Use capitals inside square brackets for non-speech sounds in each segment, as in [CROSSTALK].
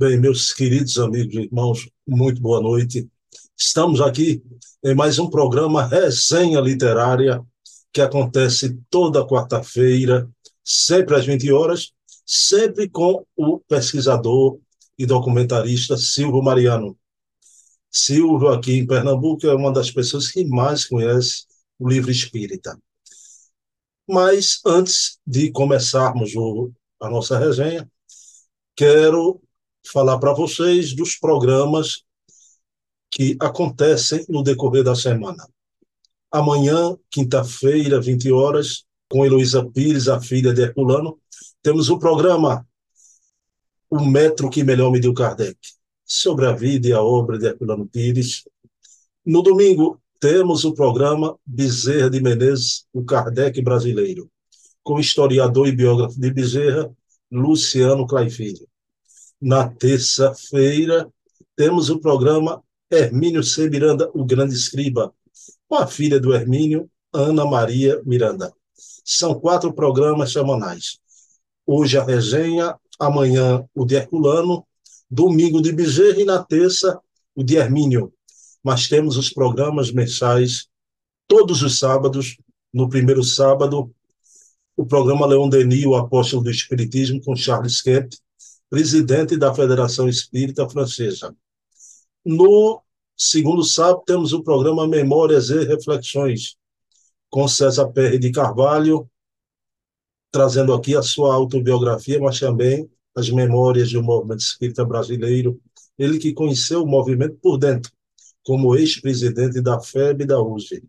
Bem, meus queridos amigos e irmãos, muito boa noite. Estamos aqui em mais um programa Resenha Literária, que acontece toda quarta-feira, sempre às 20 horas, sempre com o pesquisador e documentarista Silvio Mariano. Silvio, aqui em Pernambuco, é uma das pessoas que mais conhece o livro espírita. Mas antes de começarmos o, a nossa resenha, quero falar para vocês dos programas que acontecem no decorrer da semana. Amanhã, quinta-feira, 20 horas, com Heloísa Pires, a filha de Herculano, temos o programa O Metro que Melhor Mediu Kardec, sobre a vida e a obra de Herculano Pires. No domingo, temos o programa Bezerra de Menezes, o Kardec brasileiro, com o historiador e biógrafo de Bezerra, Luciano Claifilho. Na terça-feira, temos o programa Hermínio C. Miranda, o Grande Escriba, com a filha do Hermínio, Ana Maria Miranda. São quatro programas semanais. Hoje a resenha, amanhã o de Herculano, domingo de Bezerra e na terça o de Hermínio. Mas temos os programas mensais todos os sábados. No primeiro sábado, o programa Leão Denis, o apóstolo do Espiritismo, com Charles Kemp, presidente da Federação Espírita Francesa. No segundo sábado, temos o programa Memórias e Reflexões, com César Perry de Carvalho, trazendo aqui a sua autobiografia, mas também as memórias do movimento espírita brasileiro. Ele que conheceu o movimento por dentro, como ex-presidente da FEB e da USE.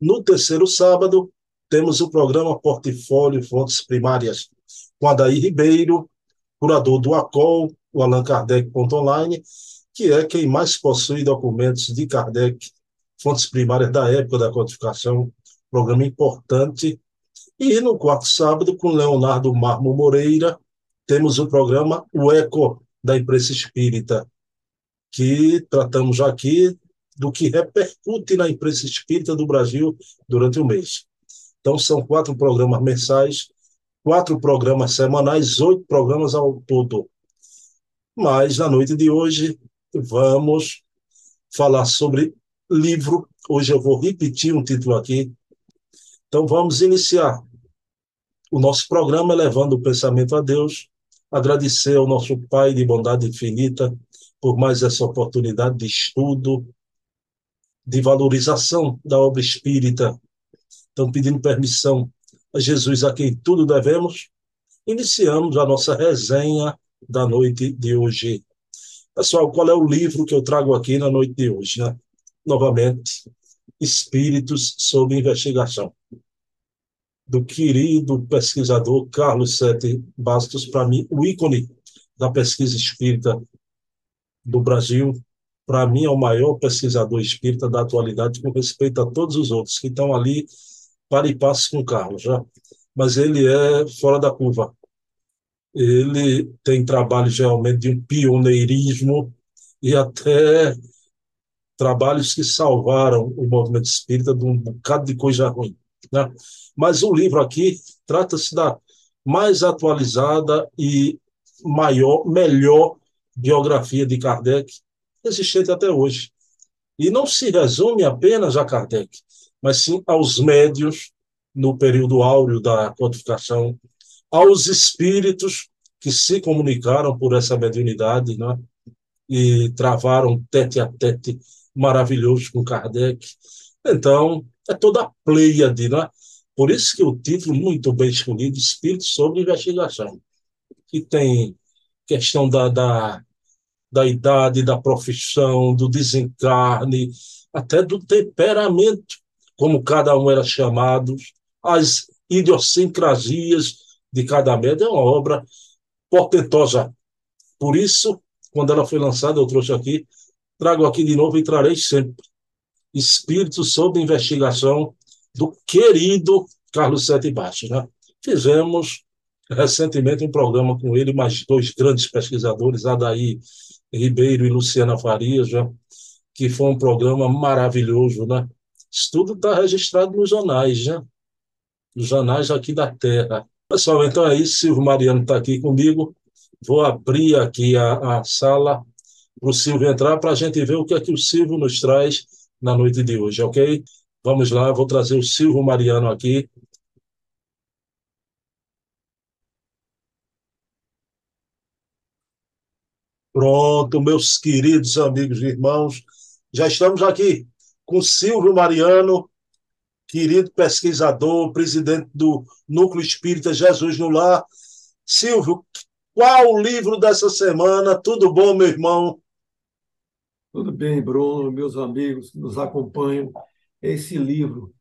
No terceiro sábado, temos o programa Portfólio Fontes Primárias, com Adair Ribeiro, curador do ACOL, o Allan Kardec.online, que é quem mais possui documentos de Kardec, fontes primárias da época da codificação, programa importante. E no quarto sábado, com Leonardo Marmo Moreira, temos o programa O Eco da Imprensa Espírita, que tratamos aqui do que repercute na imprensa espírita do Brasil durante o mês. Então, são quatro programas mensais quatro programas semanais, oito programas ao todo. Mas na noite de hoje vamos falar sobre livro. Hoje eu vou repetir um título aqui. Então vamos iniciar o nosso programa levando o pensamento a Deus, agradecer ao nosso Pai de bondade infinita por mais essa oportunidade de estudo, de valorização da obra espírita. Então, pedindo permissão Jesus a quem tudo devemos, iniciamos a nossa resenha da noite de hoje. Pessoal, qual é o livro que eu trago aqui na noite de hoje? Né? Novamente, Espíritos sob Investigação, do querido pesquisador Carlos Sete Bastos, para mim, o ícone da pesquisa espírita do Brasil. Para mim, é o maior pesquisador espírita da atualidade, com respeito a todos os outros que estão ali para e passe com o Carlos, já. mas ele é fora da curva. Ele tem trabalhos realmente de um pioneirismo e até trabalhos que salvaram o movimento espírita de um bocado de coisa ruim. Né? Mas o livro aqui trata-se da mais atualizada e maior, melhor biografia de Kardec existente até hoje. E não se resume apenas a Kardec mas sim aos médios no período áureo da codificação, aos espíritos que se comunicaram por essa mediunidade, né? e travaram tete a tete maravilhoso com Kardec. Então, é toda a pleiade, né? Por isso que o título, muito bem escolhido, Espírito sobre Investigação, que tem questão da, da, da idade, da profissão, do desencarne, até do temperamento como cada um era chamado, as idiosincrasias de cada médio, é uma obra portentosa. Por isso, quando ela foi lançada, eu trouxe aqui, trago aqui de novo e trarei sempre. Espírito sob investigação do querido Carlos Sete Baixo. Né? Fizemos recentemente um programa com ele, mais dois grandes pesquisadores, Adaí Ribeiro e Luciana Farias, né? que foi um programa maravilhoso, né? Isso tudo está registrado nos jornais, né? Nos jornais aqui da Terra. Pessoal, então é isso. Silvio Mariano está aqui comigo Vou abrir aqui a, a sala para o Silvio entrar para a gente ver o que é que o Silvio nos traz na noite de hoje, ok? Vamos lá, vou trazer o Silvio Mariano aqui. Pronto, meus queridos amigos e irmãos, já estamos aqui com Silvio Mariano, querido pesquisador, presidente do Núcleo Espírita Jesus no Lar. Silvio, qual o livro dessa semana? Tudo bom, meu irmão? Tudo bem, Bruno, meus amigos que nos acompanham. Esse livro,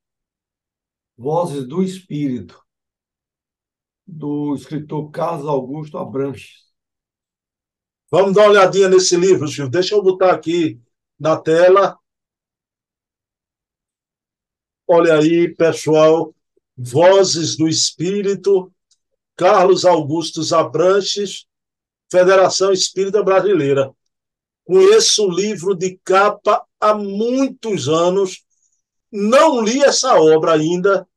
Vozes do Espírito, do escritor Carlos Augusto Abranches. Vamos dar uma olhadinha nesse livro, Silvio. Deixa eu botar aqui na tela. Olha aí, pessoal, Vozes do Espírito, Carlos Augusto Abranches, Federação Espírita Brasileira. Conheço o livro de capa há muitos anos. Não li essa obra ainda,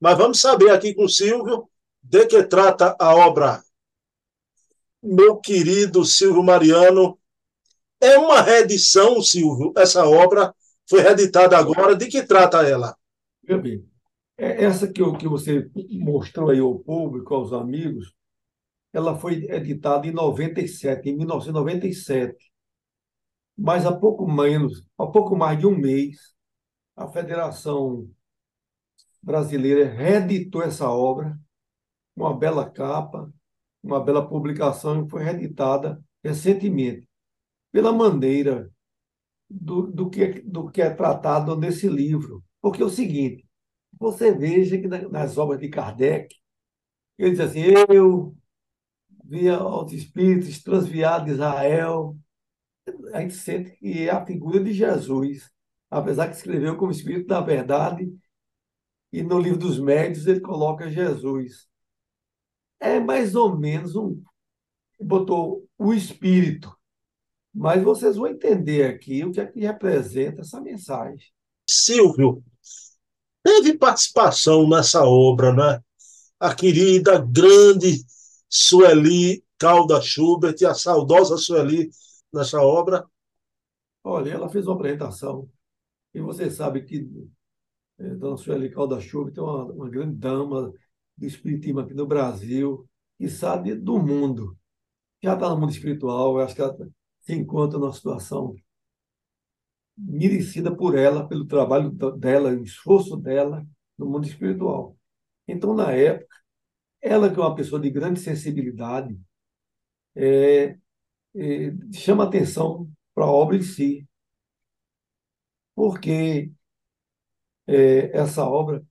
mas vamos saber aqui com o Silvio de que trata a obra. Meu querido Silvio Mariano, é uma reedição, Silvio, essa obra foi reeditada agora. De que trata ela? Bem, é, essa que, que você mostrou aí ao público, aos amigos, ela foi editada em 97, em 1997 mas há pouco menos, há pouco mais de um mês, a Federação Brasileira reeditou essa obra, uma bela capa, uma bela publicação que foi reeditada recentemente, pela maneira do, do, que, do que é tratado nesse livro. Porque é o seguinte, você veja que nas obras de Kardec, ele diz assim, eu via os espíritos transviados de Israel, a gente sente que é a figura de Jesus, apesar que escreveu como Espírito da Verdade, e no livro dos médios ele coloca Jesus. É mais ou menos um. botou o Espírito. Mas vocês vão entender aqui o que é que representa essa mensagem. Silvio, teve participação nessa obra, né? A querida, grande Sueli Calda Schubert, a saudosa Sueli nessa obra? Olha, ela fez uma apresentação e você sabe que é, Dona Sueli Calda Chuva tem uma, uma grande dama do espiritismo aqui no Brasil e sabe do mundo. Já está no mundo espiritual, eu acho que ela se encontra numa situação merecida por ela, pelo trabalho dela, o esforço dela no mundo espiritual. Então, na época, ela que é uma pessoa de grande sensibilidade, é, chama atenção para a obra em si, porque é, essa obra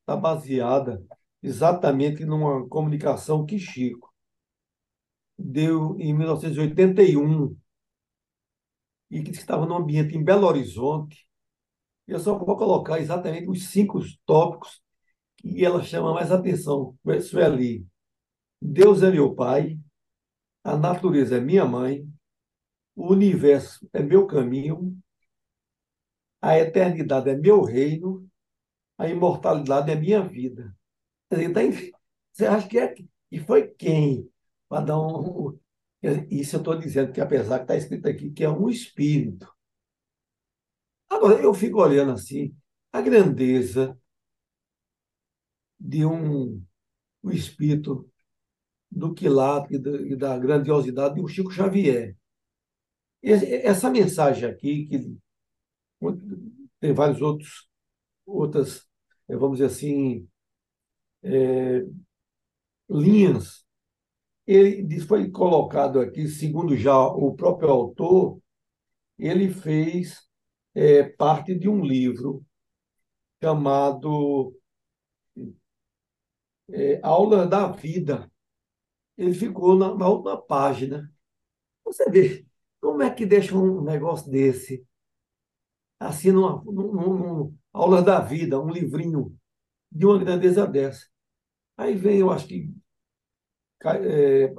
está baseada exatamente numa comunicação que Chico deu em 1981 e que estava no ambiente em Belo Horizonte. Eu só vou colocar exatamente os cinco tópicos que ela chama mais atenção. Isso é ali. Deus é meu Pai, a natureza é minha mãe, o universo é meu caminho, a eternidade é meu reino, a imortalidade é minha vida. Então, você acha que é. E foi quem? Para dar um. Isso eu estou dizendo que, apesar que está escrito aqui, que é um espírito. Agora, eu fico olhando assim, a grandeza de um, um espírito do quilate e da grandiosidade do Chico Xavier. Essa mensagem aqui, que tem vários outros, outras, eh, vamos dizer assim, é, linhas, ele foi colocado aqui, segundo já o próprio autor, ele fez é, parte de um livro chamado é, Aula da Vida, ele ficou na, na última página. Você vê como é que deixa um negócio desse assim numa, numa, numa aula da vida, um livrinho de uma grandeza dessa. Aí vem, eu acho que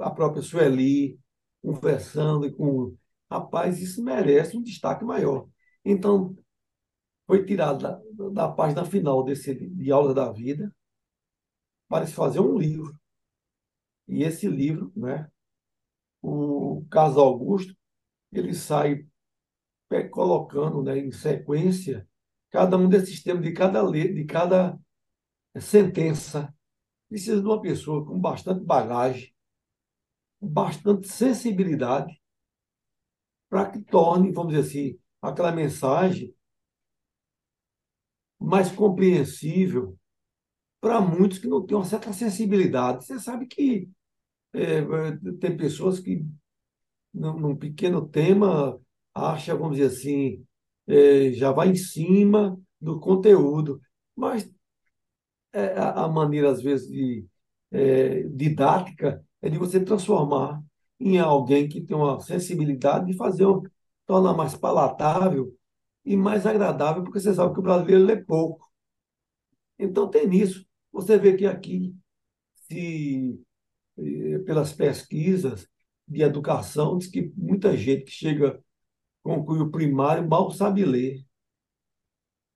a própria Sueli conversando com. Rapaz, isso merece um destaque maior. Então, foi tirado da, da página final desse de aula da vida para se fazer um livro. E esse livro, né, Carlos Augusto, ele sai colocando né, em sequência cada um desses temas de cada de cada sentença. Precisa de uma pessoa com bastante bagagem, bastante sensibilidade, para que torne, vamos dizer assim, aquela mensagem mais compreensível para muitos que não têm uma certa sensibilidade. Você sabe que é, tem pessoas que, num, pequeno tema, acha, vamos dizer assim, é, já vai em cima do conteúdo, mas é, a, maneira, às vezes, de, é, didática é de você transformar em alguém que tem uma sensibilidade de fazer, um, tornar mais palatável e mais agradável, porque você sabe que o brasileiro lê pouco. Então, tem nisso. Você vê que aqui, se, eh, pelas pesquisas de educação, diz que muita gente que chega, conclui o primário, mal sabe ler.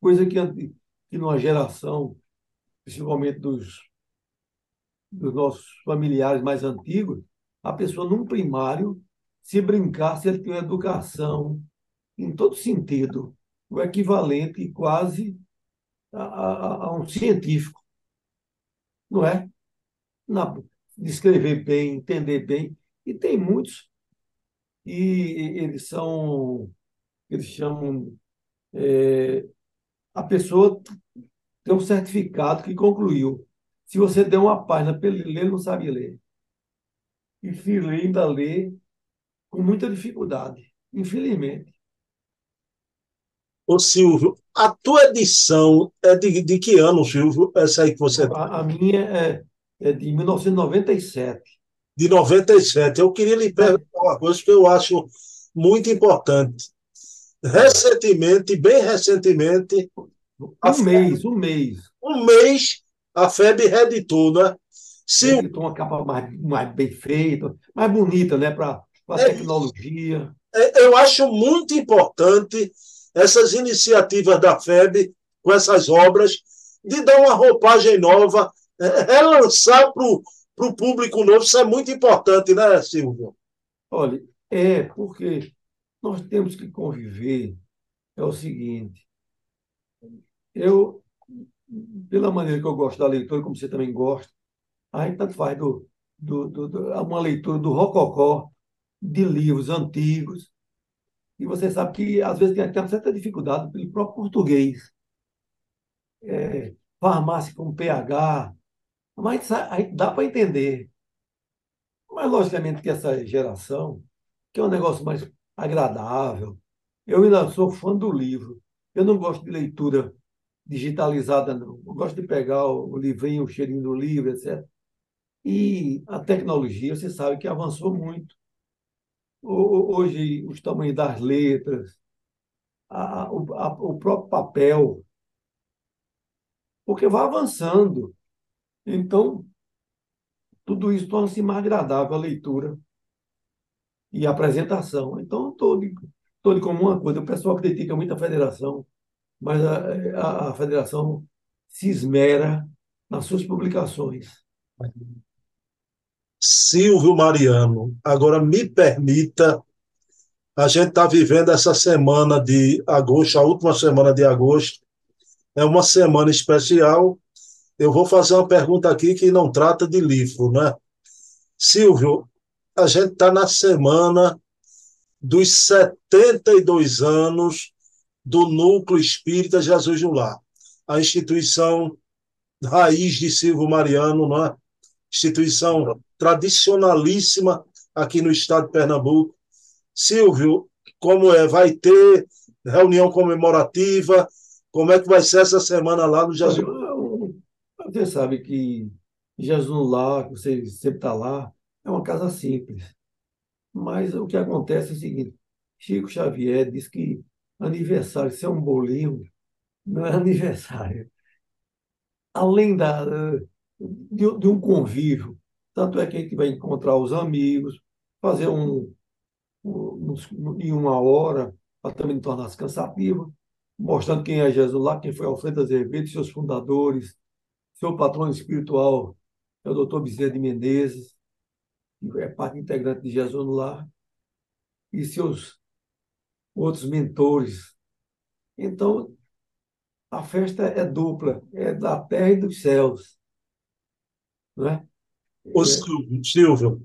Coisa que, que numa geração, principalmente dos, dos nossos familiares mais antigos, a pessoa num primário, se brincar, se ele tem educação em todo sentido, o equivalente quase a, a, a um científico não é? Na, escrever bem, entender bem. E tem muitos, e eles são, eles chamam, é, a pessoa tem um certificado que concluiu. Se você der uma página para ele ler, ele não sabe ler. E lê, ainda lê com muita dificuldade, infelizmente. Ô Silvio, a tua edição é de, de que ano, Silvio? Essa aí que você. A, a minha é, é de 1997. De 97. Eu queria lhe perguntar uma coisa que eu acho muito importante. Recentemente, bem recentemente. Um mês, um mês. Um mês, a FEB reeditou, né? Se... Reeditou uma capa mais, mais bem feita, mais bonita, né? Para a é, tecnologia. É, eu acho muito importante essas iniciativas da FEB, com essas obras, de dar uma roupagem nova, relançar para o público novo, isso é muito importante, né, Silvio? Olha, é porque nós temos que conviver. É o seguinte, eu, pela maneira que eu gosto da leitura, como você também gosta, a gente tanto faz do, do, do, do uma leitura do rococó, de livros antigos, e você sabe que, às vezes, tem até uma certa dificuldade pelo próprio português. É, farmácia com PH, mas dá para entender. Mas, logicamente, que essa geração, que é um negócio mais agradável, eu ainda sou fã do livro. Eu não gosto de leitura digitalizada, não. Eu gosto de pegar o livrinho, o cheirinho do livro, etc. E a tecnologia, você sabe que avançou muito hoje os tamanhos das letras, a, a, o próprio papel, porque vai avançando. Então, tudo isso torna-se mais agradável a leitura e a apresentação. Então, estou de, tô de comum coisa, o pessoal critica muito a federação, mas a, a, a federação se esmera nas suas publicações. Silvio Mariano, agora me permita, a gente está vivendo essa semana de agosto, a última semana de agosto, é uma semana especial. Eu vou fazer uma pergunta aqui que não trata de livro, né? Silvio, a gente está na semana dos 72 anos do Núcleo Espírita Jesus no Lar, a instituição raiz de Silvio Mariano, né? instituição tradicionalíssima aqui no estado de Pernambuco. Silvio, como é? Vai ter reunião comemorativa? Como é que vai ser essa semana lá no Jesus? Você sabe que Jesus lá, você sempre está lá, é uma casa simples. Mas o que acontece é o seguinte: Chico Xavier diz que aniversário, se é um bolinho, não é aniversário. Além da, de, de um convívio. Tanto é que a gente vai encontrar os amigos, fazer um, um, em uma hora, para também tornar-se cansativo, mostrando quem é Jesus lá, quem foi Alfredo Azevedo, seus fundadores, seu patrão espiritual é o doutor Bezerra de Menezes, que é parte integrante de Jesus Lar. e seus outros mentores. Então, a festa é dupla, é da terra e dos céus. Não é? Ô, Silvio, Silvio,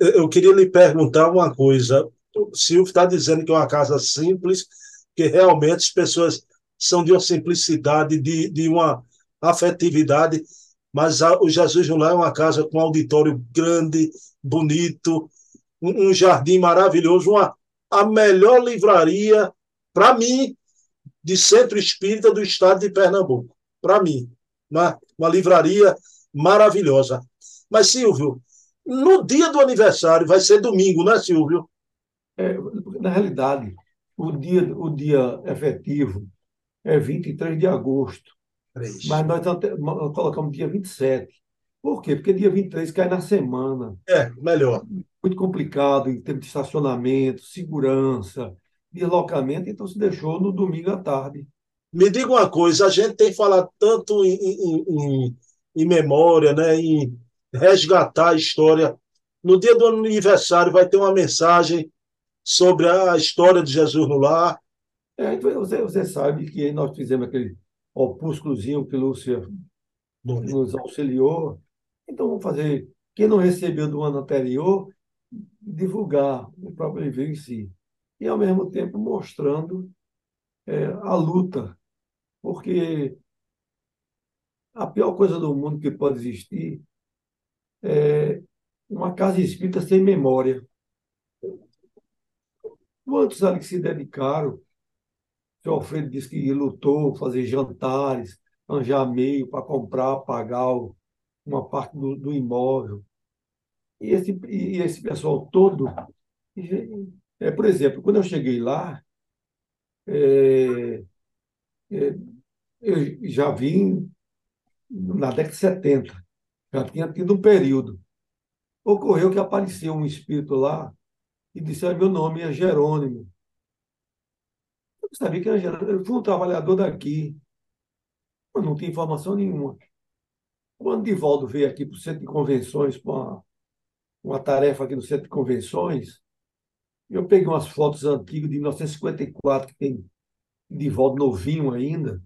eu queria lhe perguntar uma coisa. O Silvio está dizendo que é uma casa simples, que realmente as pessoas são de uma simplicidade, de, de uma afetividade, mas a, o Jesus Lar é uma casa com um auditório grande, bonito, um, um jardim maravilhoso, uma, a melhor livraria, para mim, de centro espírita do estado de Pernambuco. Para mim, uma, uma livraria maravilhosa. Mas, Silvio, no dia do aniversário, vai ser domingo, não é, Silvio? É, na realidade, o dia, o dia efetivo é 23 de agosto. Mas nós colocamos dia 27. Por quê? Porque dia 23 cai na semana. É, melhor. Muito complicado em termos de estacionamento, segurança, deslocamento, então se deixou no domingo à tarde. Me diga uma coisa, a gente tem falado tanto em, em, em, em memória, né, em resgatar a história. No dia do aniversário vai ter uma mensagem sobre a história de Jesus no lar. É, então você, você sabe que nós fizemos aquele opúsculozinho que Lúcia nos auxiliou. Então vamos fazer, quem não recebeu do ano anterior, divulgar o próprio livro em si. E ao mesmo tempo mostrando é, a luta, porque a pior coisa do mundo que pode existir é, uma casa espírita sem memória. Quantos ali que se dedicaram? O Alfredo disse que lutou, fazer jantares, arranjar meio para comprar, pagar uma parte do, do imóvel. E esse, e esse pessoal todo, é, por exemplo, quando eu cheguei lá, é, é, eu já vim na década de 70. Já tinha tido um período. Ocorreu que apareceu um espírito lá e disse: Meu nome é Jerônimo. Eu sabia que era Jerônimo. Eu fui um trabalhador daqui. Eu não tinha informação nenhuma. Quando Divaldo veio aqui para o centro de convenções, para uma, uma tarefa aqui no centro de convenções, eu peguei umas fotos antigas de 1954, que tem Divaldo novinho ainda,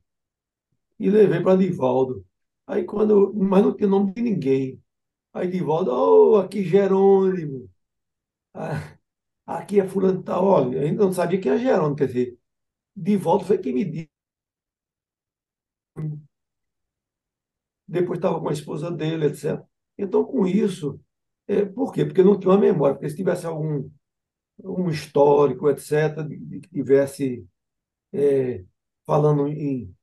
e levei para Divaldo. Aí quando, mas não tinha nome de ninguém. Aí volta, oh, aqui Jerônimo. Ah, aqui é fulano tal. Olha, ainda não sabia quem era Jerônimo, quer dizer, volta foi quem me disse. Depois estava com a esposa dele, etc. Então, com isso, é, por quê? Porque não tinha uma memória. Porque se tivesse algum um histórico, etc., que tivesse é, falando em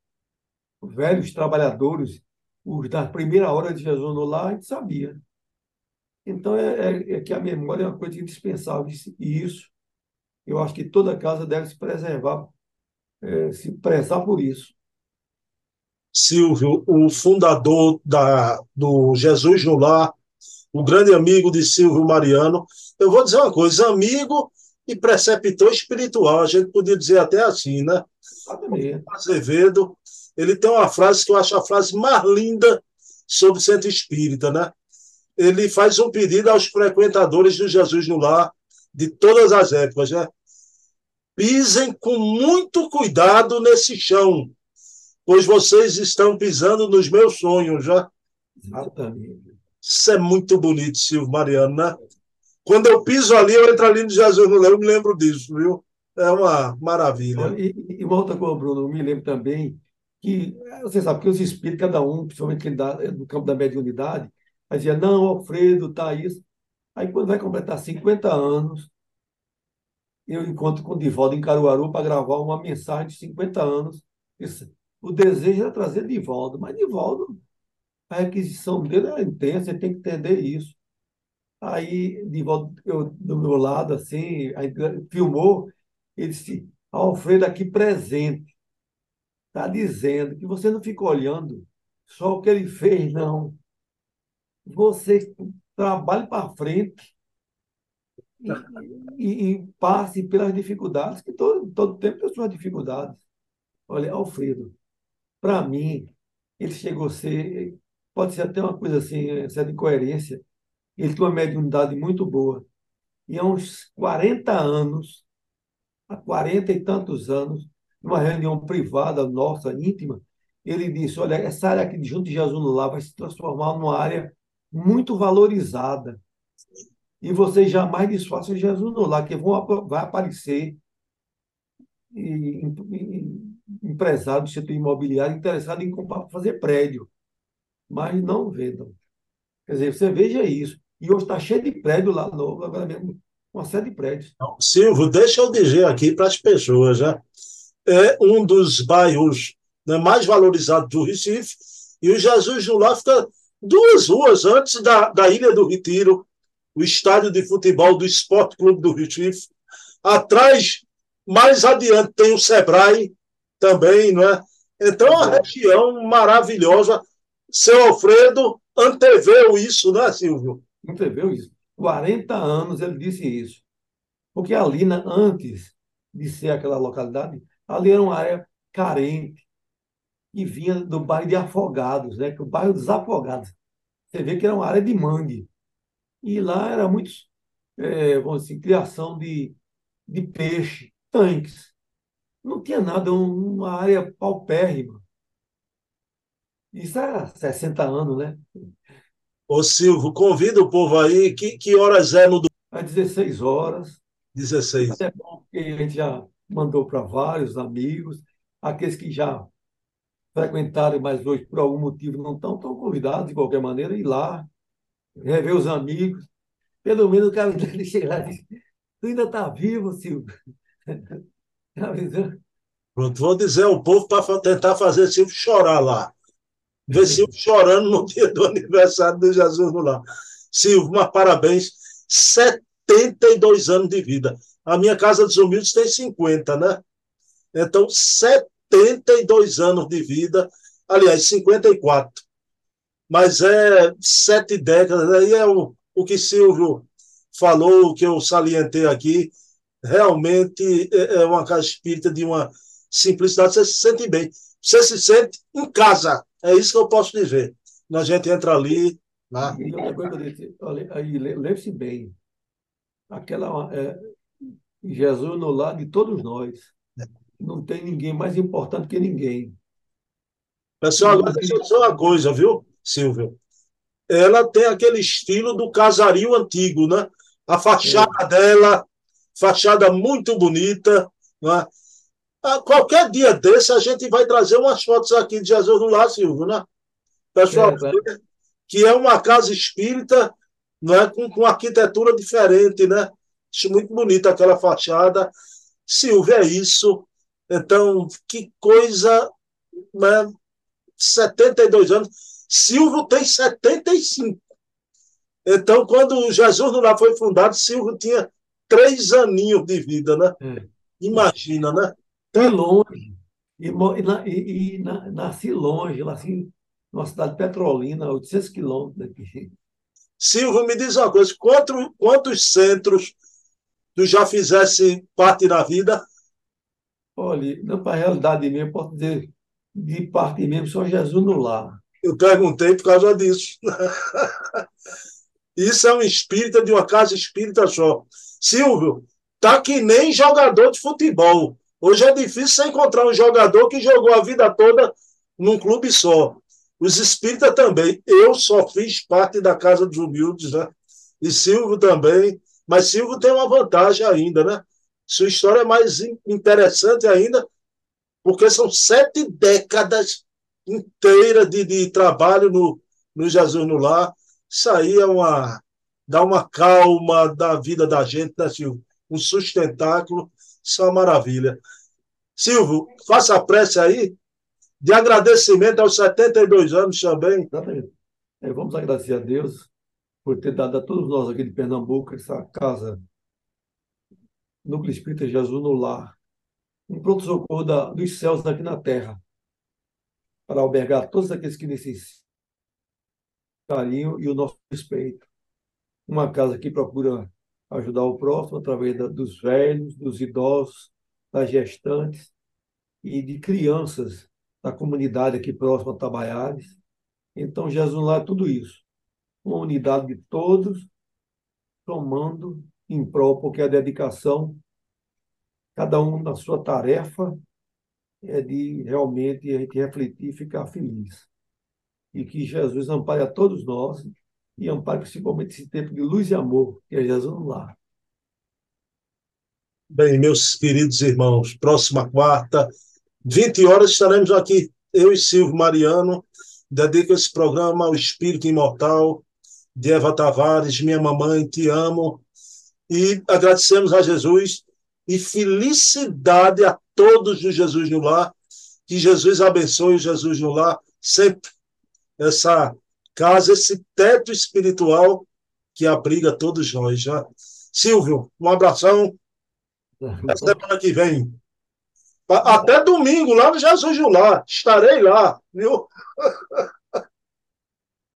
velhos trabalhadores os da primeira hora de Jesus no lar, a gente sabia. Então, é, é, é, que a memória é uma coisa indispensável. E isso, eu acho que toda casa deve se preservar, é, se prezar por isso. Silvio, o fundador da, do Jesus no Lar, o grande amigo de Silvio Mariano. Eu vou dizer uma coisa, amigo e preceptor espiritual, a gente podia dizer até assim, né? Azevedo, ele tem uma frase que eu acho a frase mais linda sobre o centro espírita, né? Ele faz um pedido aos frequentadores do Jesus no Lar de todas as épocas, né? Pisem com muito cuidado nesse chão, pois vocês estão pisando nos meus sonhos, já. Exatamente. Isso é muito bonito, Silvio Mariano, né? Quando eu piso ali, eu entro ali no Jesus no eu me lembro disso, viu? É uma maravilha. E, e outra coisa, Bruno, eu me lembro também que você sabe que os espíritos, cada um, principalmente quem dá no campo da mediunidade, dizer, não, Alfredo, tá isso. Aí quando vai completar 50 anos, eu encontro com o Divaldo em Caruaru para gravar uma mensagem de 50 anos. Isso, o desejo é trazer Divaldo, mas Divaldo, a requisição dele é intensa, você tem que entender isso. Aí, Divaldo, eu, do meu lado, assim, filmou, ele disse, Alfredo aqui presente está dizendo que você não fica olhando só o que ele fez, não. Você trabalhe para frente e, e, e, passe pelas dificuldades, que todo, todo tempo tem suas dificuldades. Olha, Alfredo, para mim, ele chegou a ser, pode ser até uma coisa assim, certa incoerência, ele tem uma mediunidade muito boa. E há uns 40 anos, há 40 e tantos anos, numa reunião privada nossa, íntima, ele disse: Olha, essa área aqui junto de Jesus no Lar vai se transformar numa área muito valorizada. E vocês jamais desfaçam Jesus no Lar, que vão, vai aparecer empresário do setor imobiliário interessado em comprar, fazer prédio, mas não vendam. Quer dizer, você veja isso. E hoje está cheio de prédio lá novo, agora mesmo, uma série de prédios. Silvio, deixa eu dizer aqui para as pessoas, já. É um dos bairros né, mais valorizados do Recife, e o Jesus no Lar fica duas ruas antes da, da Ilha do Retiro, o estádio de futebol do Esporte Clube do Recife. Atrás, mais adiante, tem o Sebrae também, não é? Então, a região maravilhosa. Seu Alfredo anteveu isso, não é, Silvio? Anteveu isso. 40 anos ele disse isso. Porque ali, antes de ser aquela localidade, ali era uma área carente, que vinha do bairro de Afogados, né? que é o bairro dos Afogados. Você vê que era uma área de mangue. E lá era muito, é, vamos dizer, criação de, de peixe, tanques. Não tinha nada, uma área paupérrima. Isso há 60 anos, né? Ô Silvio, convida o povo aí. Que, que horas é no. Às 16 horas. 16. É bom, porque a gente já mandou para vários amigos. Aqueles que já frequentaram, mas hoje por algum motivo não estão, estão convidados de qualquer maneira a ir lá, rever os amigos. Pelo menos o cara [LAUGHS] dele chega lá e diz, tu ainda está vivo, Silvio. [LAUGHS] Pronto, vou dizer ao povo para tentar fazer Silvio chorar lá. Silvio chorando no dia do aniversário do Jesus lar. Silvio, parabéns. 72 anos de vida. A minha casa dos humildes tem 50, né? Então, 72 anos de vida. Aliás, 54. Mas é sete décadas. Aí é o, o que Silvio falou, o que eu salientei aqui realmente é, é uma casa espírita de uma simplicidade, você se sente bem. Você se sente em casa. É isso que eu posso dizer. A gente entra ali. Né? E outra coisa, lembre-se bem, aquela, é, Jesus no lado de todos nós. Não tem ninguém mais importante que ninguém. Pessoal, agora deixa eu dizer uma coisa, viu, Silvio? Ela tem aquele estilo do casario antigo, né? A fachada é. dela fachada muito bonita. Né? Qualquer dia desse, a gente vai trazer umas fotos aqui de Jesus no Lar, Silvio, né? Pessoal, é, que é uma casa espírita né? com, com arquitetura diferente, né? Acho muito bonita aquela fachada. Silvio, é isso. Então, que coisa, né? 72 anos. Silvio tem 75. Então, quando Jesus no Lar foi fundado, Silvio tinha três aninhos de vida, né? É. Imagina, né? E longe. E, e, e na, nasci longe, nasci numa cidade petrolina, 800 quilômetros daqui. Silvio, me diz uma coisa: quantos, quantos centros tu já fizesse parte da vida? Olha, para a realidade mesmo, eu posso dizer de parte mesmo, só Jesus no lar. Eu perguntei por causa disso. [LAUGHS] Isso é um espírita de uma casa espírita só. Silvio, tá que nem jogador de futebol. Hoje é difícil você encontrar um jogador que jogou a vida toda num clube só. Os espíritas também. Eu só fiz parte da Casa dos Humildes, né? E Silvio também. Mas Silvio tem uma vantagem ainda, né? Sua história é mais interessante ainda, porque são sete décadas inteiras de, de trabalho no, no Jesus no Lar. Isso aí é uma, dá uma calma da vida da gente, né, Silvio? Um sustentáculo, isso é uma maravilha. Silvio, faça a prece aí de agradecimento aos 72 anos também. Exatamente. É, vamos agradecer a Deus por ter dado a todos nós aqui de Pernambuco essa casa, Núcleo Espírita Jesus no Lar, um pronto-socorro dos céus aqui na terra, para albergar todos aqueles que necessitam carinho e o nosso respeito uma casa que procura ajudar o próximo através da, dos velhos, dos idosos, das gestantes e de crianças da comunidade aqui próxima a Tabaiares. Então, Jesus lá é tudo isso. Uma unidade de todos, tomando em prol, porque a dedicação, cada um na sua tarefa, é de realmente a gente refletir e ficar feliz. E que Jesus ampare a todos nós e ampare principalmente esse tempo de luz e amor que é Jesus no lar. Bem, meus queridos irmãos, próxima quarta, 20 horas, estaremos aqui, eu e Silvio Mariano. Dedico esse programa ao Espírito Imortal de Eva Tavares, minha mamãe, te amo. E agradecemos a Jesus e felicidade a todos do Jesus no Lar. Que Jesus abençoe Jesus no Lar sempre. Essa casa, esse teto espiritual que abriga todos nós. Já. Silvio, um abração. Até semana que vem. Até domingo, lá no Jesus Lar. Estarei lá, viu? [LAUGHS]